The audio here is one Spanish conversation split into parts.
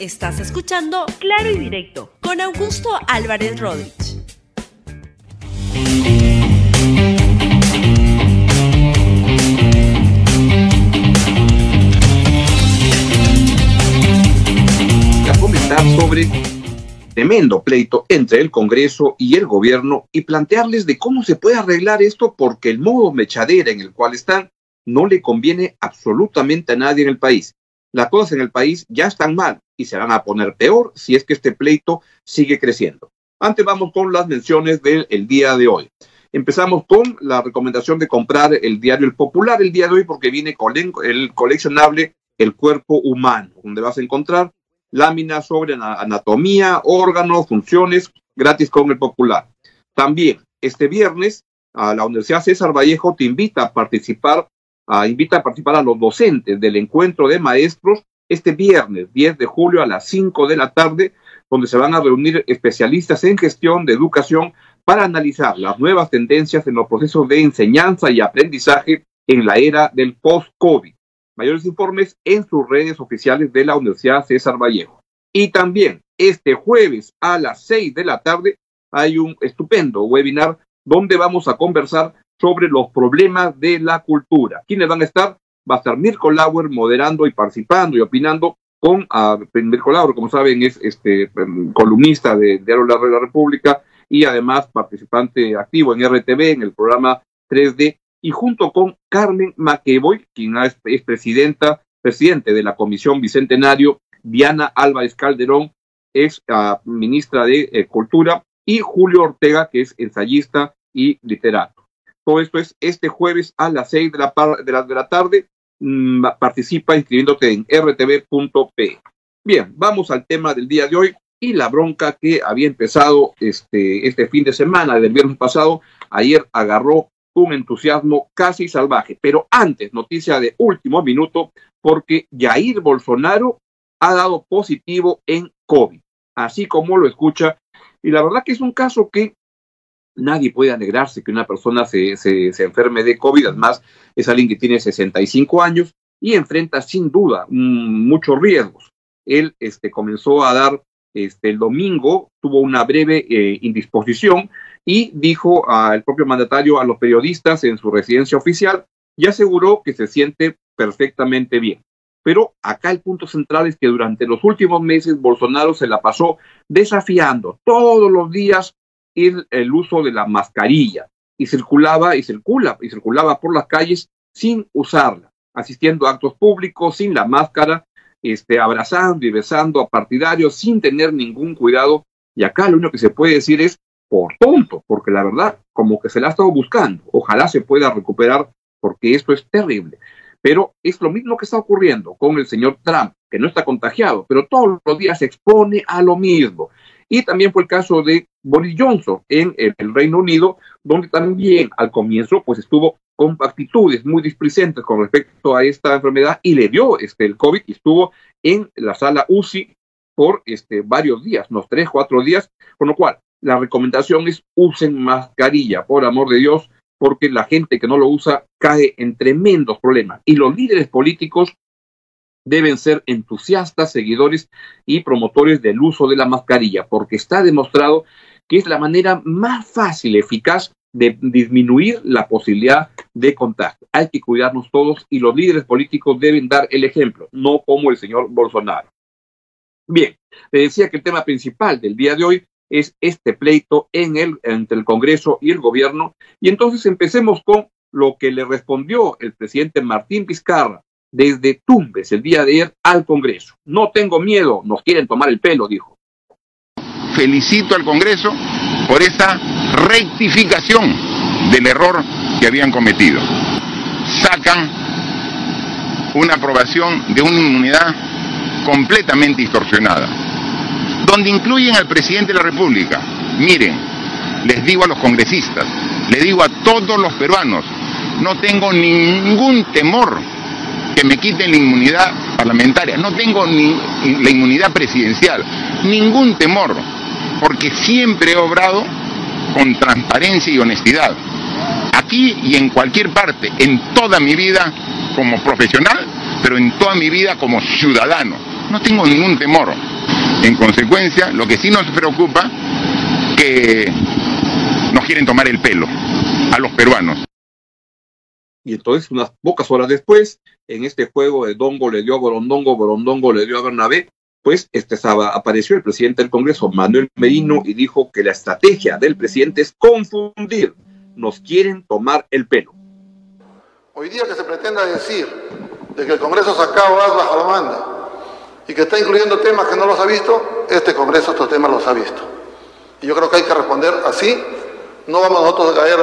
Estás escuchando Claro y Directo con Augusto Álvarez Rodríguez. a comentar sobre tremendo pleito entre el Congreso y el gobierno y plantearles de cómo se puede arreglar esto porque el modo mechadera en el cual están no le conviene absolutamente a nadie en el país. Las cosas en el país ya están mal y se van a poner peor si es que este pleito sigue creciendo. Antes vamos con las menciones del día de hoy. Empezamos con la recomendación de comprar el diario El Popular el día de hoy porque viene con el coleccionable El Cuerpo Humano, donde vas a encontrar láminas sobre anatomía, órganos, funciones, gratis con el Popular. También este viernes a la Universidad César Vallejo te invita a participar, invita a participar a los docentes del encuentro de maestros este viernes 10 de julio a las 5 de la tarde, donde se van a reunir especialistas en gestión de educación para analizar las nuevas tendencias en los procesos de enseñanza y aprendizaje en la era del post-COVID. Mayores informes en sus redes oficiales de la Universidad César Vallejo. Y también este jueves a las 6 de la tarde hay un estupendo webinar donde vamos a conversar sobre los problemas de la cultura. ¿Quiénes van a estar? Va a estar Mirko Lauer moderando y participando y opinando con uh, Mirko Lauer, como saben, es este um, columnista de Diario La, la República y además participante activo en RTV, en el programa 3D, y junto con Carmen Maqueboy, quien es, es presidenta, presidente de la Comisión Bicentenario, Diana Álvarez Calderón, es uh, ministra de eh, Cultura, y Julio Ortega, que es ensayista y literato. Todo esto es este jueves a las seis de la, de la, de la tarde. Mm, participa inscribiéndote en rtv.p. Bien, vamos al tema del día de hoy y la bronca que había empezado este, este fin de semana, del viernes pasado, ayer agarró un entusiasmo casi salvaje. Pero antes, noticia de último minuto, porque Jair Bolsonaro ha dado positivo en COVID, así como lo escucha. Y la verdad que es un caso que nadie puede alegrarse que una persona se, se, enferme de COVID, además es alguien que tiene 65 años y enfrenta sin duda mmm, muchos riesgos. Él este, comenzó a dar este, el domingo, tuvo una breve eh, indisposición y dijo al propio mandatario a los periodistas en su residencia oficial y aseguró que se siente perfectamente bien. Pero acá el punto central es que durante los últimos meses Bolsonaro se la pasó desafiando todos los días el, uso de la mascarilla y circulaba y circula y circulaba por las calles sin usarla, asistiendo a actos públicos sin la máscara, este, abrazando y besando a partidarios sin tener ningún cuidado. Y acá lo único que se puede decir es por tonto, porque la verdad, como que se la ha estado buscando. Ojalá se pueda recuperar, porque esto es terrible. Pero es lo mismo que está ocurriendo con el señor Trump, que no está contagiado, pero todos los días se expone a lo mismo. Y también fue el caso de Boris Johnson en el Reino Unido, donde también al comienzo pues estuvo con actitudes muy displicentes con respecto a esta enfermedad y le dio este, el COVID y estuvo en la sala UCI por este, varios días, unos tres, cuatro días, con lo cual la recomendación es usen mascarilla, por amor de Dios, porque la gente que no lo usa cae en tremendos problemas. Y los líderes políticos deben ser entusiastas, seguidores y promotores del uso de la mascarilla, porque está demostrado que es la manera más fácil, eficaz de disminuir la posibilidad de contagio. Hay que cuidarnos todos y los líderes políticos deben dar el ejemplo, no como el señor Bolsonaro. Bien, le decía que el tema principal del día de hoy es este pleito en el, entre el Congreso y el gobierno. Y entonces empecemos con lo que le respondió el presidente Martín Vizcarra desde Tumbes el día de ayer al Congreso. No tengo miedo, nos quieren tomar el pelo, dijo. Felicito al Congreso por esa rectificación del error que habían cometido. Sacan una aprobación de una inmunidad completamente distorsionada, donde incluyen al presidente de la República. Miren, les digo a los congresistas, les digo a todos los peruanos, no tengo ningún temor que me quiten la inmunidad parlamentaria, no tengo ni la inmunidad presidencial, ningún temor, porque siempre he obrado con transparencia y honestidad. Aquí y en cualquier parte, en toda mi vida como profesional, pero en toda mi vida como ciudadano. No tengo ningún temor. En consecuencia, lo que sí nos preocupa, que nos quieren tomar el pelo a los peruanos. Y entonces, unas pocas horas después, en este juego de Dongo le dio a Borondongo, Borondongo le dio a Bernabé, pues este sábado apareció el presidente del Congreso, Manuel Merino, y dijo que la estrategia del presidente es confundir. Nos quieren tomar el pelo. Hoy día que se pretenda decir de que el Congreso sacado as bajo la manda y que está incluyendo temas que no los ha visto, este Congreso estos temas los ha visto. Y yo creo que hay que responder así. No vamos nosotros a caer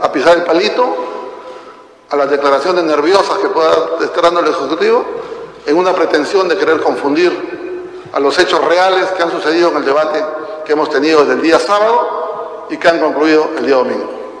a pisar el palito a las declaraciones nerviosas que pueda estar dando el Ejecutivo en una pretensión de querer confundir a los hechos reales que han sucedido en el debate que hemos tenido desde el día sábado y que han concluido el día domingo.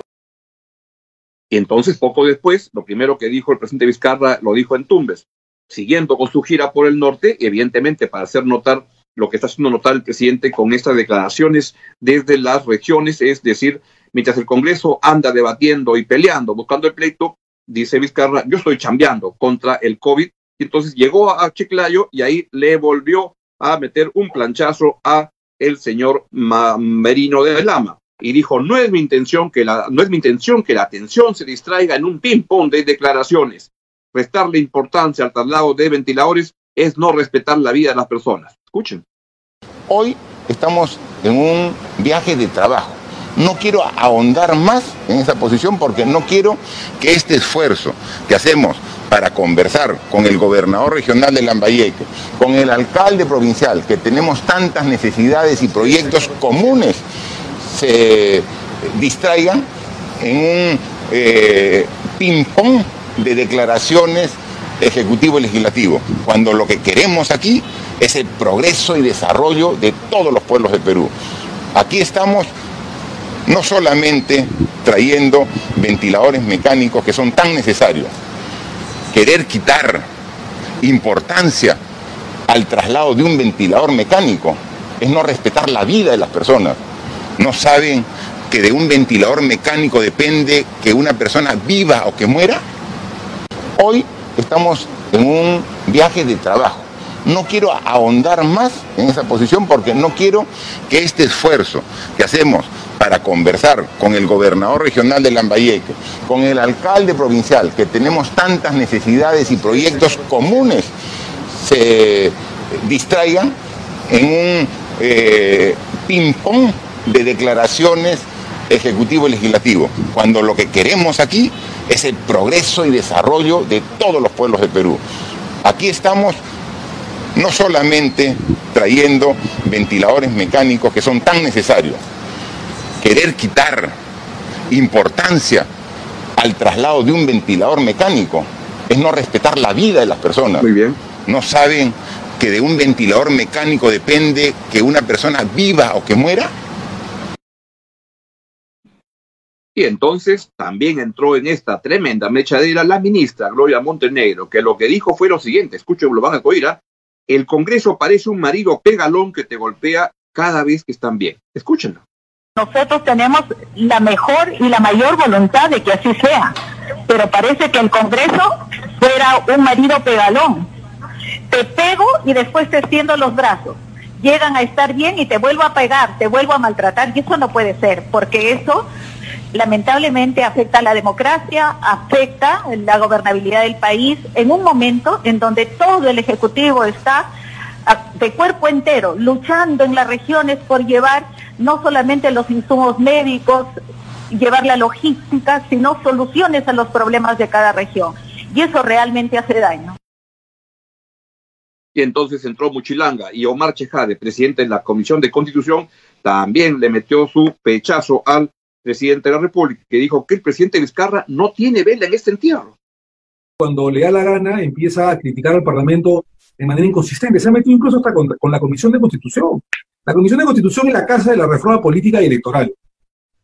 Y entonces, poco después, lo primero que dijo el presidente Vizcarra lo dijo en Tumbes, siguiendo con su gira por el norte, evidentemente para hacer notar lo que está haciendo notar el presidente con estas declaraciones desde las regiones, es decir, mientras el Congreso anda debatiendo y peleando, buscando el pleito, dice Vizcarra, yo estoy chambeando contra el COVID. Y entonces llegó a Chiclayo y ahí le volvió a meter un planchazo a el señor Merino de Lama. Y dijo, no es mi intención que la, no es mi intención que la atención se distraiga en un ping-pong de declaraciones. Restarle importancia al traslado de ventiladores es no respetar la vida de las personas. Escuchen. Hoy estamos en un viaje de trabajo no quiero ahondar más en esa posición porque no quiero que este esfuerzo que hacemos para conversar con el gobernador regional de Lambayeque, con el alcalde provincial, que tenemos tantas necesidades y proyectos comunes, se distraigan en un eh, ping-pong de declaraciones ejecutivo-legislativo, cuando lo que queremos aquí es el progreso y desarrollo de todos los pueblos de Perú. Aquí estamos no solamente trayendo ventiladores mecánicos que son tan necesarios, querer quitar importancia al traslado de un ventilador mecánico es no respetar la vida de las personas. No saben que de un ventilador mecánico depende que una persona viva o que muera. Hoy estamos en un viaje de trabajo. No quiero ahondar más en esa posición porque no quiero que este esfuerzo que hacemos para conversar con el gobernador regional de Lambayeque, con el alcalde provincial, que tenemos tantas necesidades y proyectos comunes, se distraigan en un eh, ping-pong de declaraciones ejecutivo-legislativo, cuando lo que queremos aquí es el progreso y desarrollo de todos los pueblos de Perú. Aquí estamos no solamente trayendo ventiladores mecánicos que son tan necesarios, querer quitar importancia al traslado de un ventilador mecánico es no respetar la vida de las personas. Muy bien. No saben que de un ventilador mecánico depende que una persona viva o que muera. Y entonces también entró en esta tremenda mechadera la ministra Gloria Montenegro, que lo que dijo fue lo siguiente, escuchen, lo van a oír, ¿ah? el Congreso parece un marido pegalón que te golpea cada vez que están bien. Escúchenlo. Nosotros tenemos la mejor y la mayor voluntad de que así sea, pero parece que el Congreso fuera un marido pegalón. Te pego y después te extiendo los brazos. Llegan a estar bien y te vuelvo a pegar, te vuelvo a maltratar, y eso no puede ser, porque eso lamentablemente afecta a la democracia, afecta la gobernabilidad del país en un momento en donde todo el Ejecutivo está de cuerpo entero luchando en las regiones por llevar no solamente los insumos médicos, llevar la logística, sino soluciones a los problemas de cada región. Y eso realmente hace daño. Y entonces entró Muchilanga y Omar Chejade, presidente de la Comisión de Constitución, también le metió su pechazo al presidente de la República, que dijo que el presidente Vizcarra no tiene vela en este entierro. Cuando le da la gana, empieza a criticar al Parlamento de manera inconsistente. Se ha metido incluso hasta con, con la Comisión de Constitución. La Comisión de Constitución es la casa de la reforma política y electoral.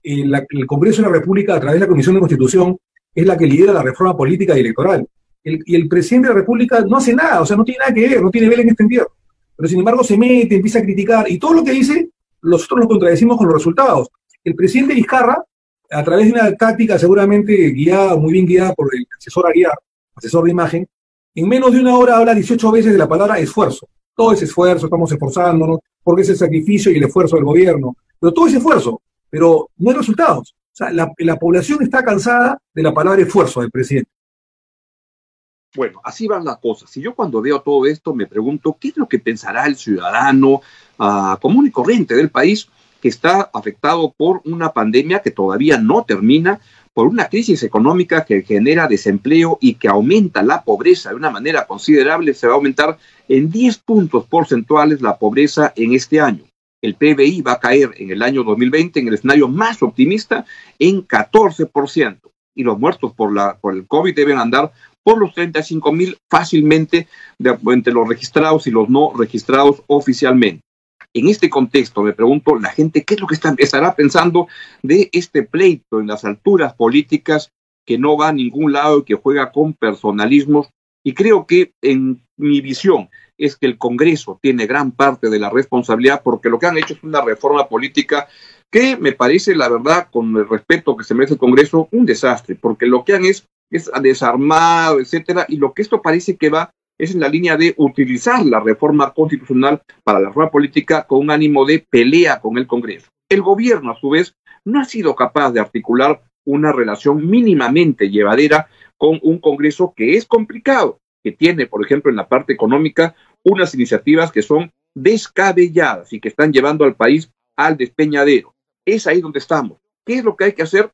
El, el, Congreso de la República, a través de la Comisión de Constitución, es la que lidera la reforma política y electoral. El, y el presidente de la República no hace nada, o sea, no tiene nada que ver, no tiene vela en este entierro. Pero sin embargo se mete, empieza a criticar, y todo lo que dice, nosotros lo contradecimos con los resultados. El presidente Vizcarra, a través de una táctica seguramente guiada, muy bien guiada por el asesor Aguiar, asesor de imagen, en menos de una hora habla 18 veces de la palabra esfuerzo. Todo ese esfuerzo, estamos esforzándonos, porque es el sacrificio y el esfuerzo del gobierno, pero todo ese esfuerzo, pero no hay resultados. O sea, la, la población está cansada de la palabra esfuerzo del presidente. Bueno, así van las cosas. Si yo cuando veo todo esto me pregunto, ¿qué es lo que pensará el ciudadano uh, común y corriente del país que está afectado por una pandemia que todavía no termina, por una crisis económica que genera desempleo y que aumenta la pobreza de una manera considerable? Se va a aumentar en 10 puntos porcentuales la pobreza en este año. El PBI va a caer en el año 2020 en el escenario más optimista en 14% y los muertos por, la, por el COVID deben andar por los 35 mil fácilmente de, entre los registrados y los no registrados oficialmente. En este contexto, me pregunto, la gente, ¿qué es lo que estará pensando de este pleito en las alturas políticas que no va a ningún lado y que juega con personalismos? Y creo que en mi visión es que el Congreso tiene gran parte de la responsabilidad porque lo que han hecho es una reforma política que me parece, la verdad, con el respeto que se merece el Congreso, un desastre, porque lo que han es es desarmado, etcétera, y lo que esto parece que va es en la línea de utilizar la reforma constitucional para la reforma política con un ánimo de pelea con el Congreso. El gobierno, a su vez, no ha sido capaz de articular una relación mínimamente llevadera con un Congreso que es complicado, que tiene, por ejemplo, en la parte económica, unas iniciativas que son descabelladas y que están llevando al país al despeñadero. Es ahí donde estamos. ¿Qué es lo que hay que hacer?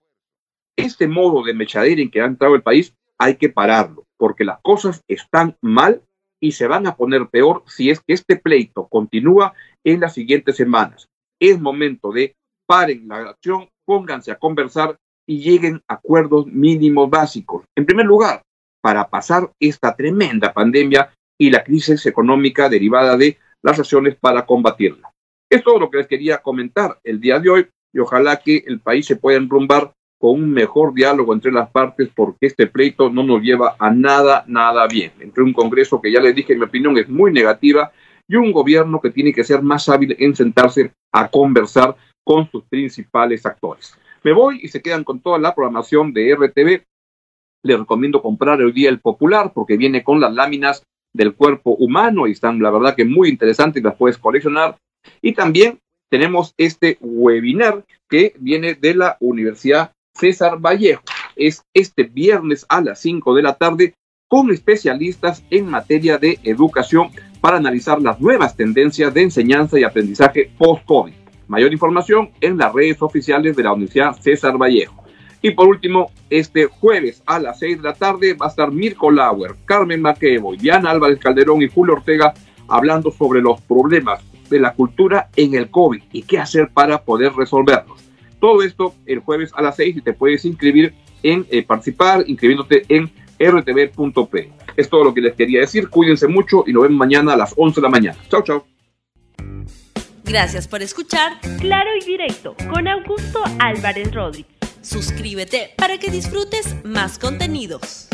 este modo de mechadera en que ha entrado el país hay que pararlo, porque las cosas están mal y se van a poner peor si es que este pleito continúa en las siguientes semanas. Es momento de paren la acción, pónganse a conversar y lleguen a acuerdos mínimos básicos. En primer lugar, para pasar esta tremenda pandemia y la crisis económica derivada de las acciones para combatirla. Es todo lo que les quería comentar el día de hoy y ojalá que el país se pueda enrumbar con un mejor diálogo entre las partes porque este pleito no nos lleva a nada, nada bien. Entre un Congreso que ya les dije, en mi opinión, es muy negativa y un gobierno que tiene que ser más hábil en sentarse a conversar con sus principales actores. Me voy y se quedan con toda la programación de RTV. Les recomiendo comprar hoy día el Popular porque viene con las láminas del cuerpo humano y están, la verdad, que muy interesantes y las puedes coleccionar. Y también tenemos este webinar que viene de la Universidad César Vallejo. Es este viernes a las 5 de la tarde con especialistas en materia de educación para analizar las nuevas tendencias de enseñanza y aprendizaje post-COVID. Mayor información en las redes oficiales de la Universidad César Vallejo. Y por último, este jueves a las 6 de la tarde va a estar Mirko Lauer, Carmen Maquevo, Diana Álvarez Calderón y Julio Ortega hablando sobre los problemas de la cultura en el COVID y qué hacer para poder resolverlos. Todo esto el jueves a las 6 y te puedes inscribir en eh, participar, inscribiéndote en rtv.p. Es todo lo que les quería decir. Cuídense mucho y nos vemos mañana a las 11 de la mañana. Chao, chao. Gracias por escuchar Claro y Directo con Augusto Álvarez Rodríguez. Suscríbete para que disfrutes más contenidos.